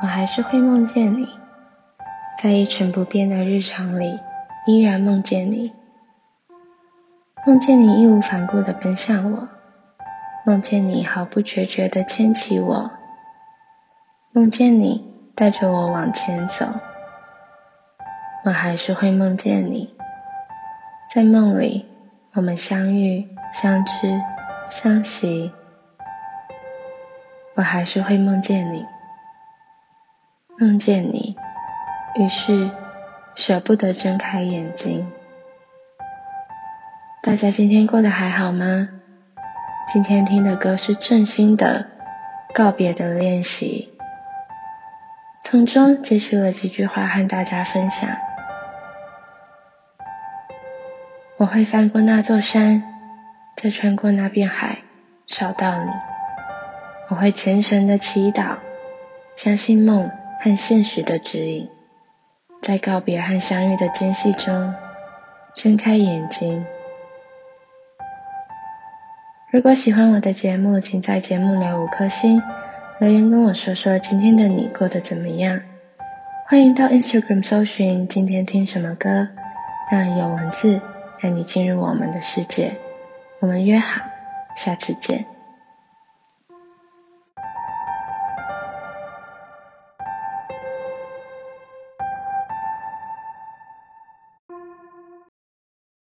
我还是会梦见你，在一成不变的日常里，依然梦见你，梦见你义无反顾地奔向我，梦见你毫不决绝地牵起我，梦见你带着我往前走，我还是会梦见你，在梦里我们相遇、相知、相惜，我还是会梦见你。梦见你，于是舍不得睁开眼睛。大家今天过得还好吗？今天听的歌是郑兴的《告别的练习》，从中截取了几句话和大家分享。我会翻过那座山，再穿过那片海，找到你。我会虔诚的祈祷，相信梦。和现实的指引，在告别和相遇的间隙中，睁开眼睛。如果喜欢我的节目，请在节目留五颗星，留言跟我说说今天的你过得怎么样。欢迎到 Instagram 搜寻今天听什么歌，让有文字带你进入我们的世界。我们约好，下次见。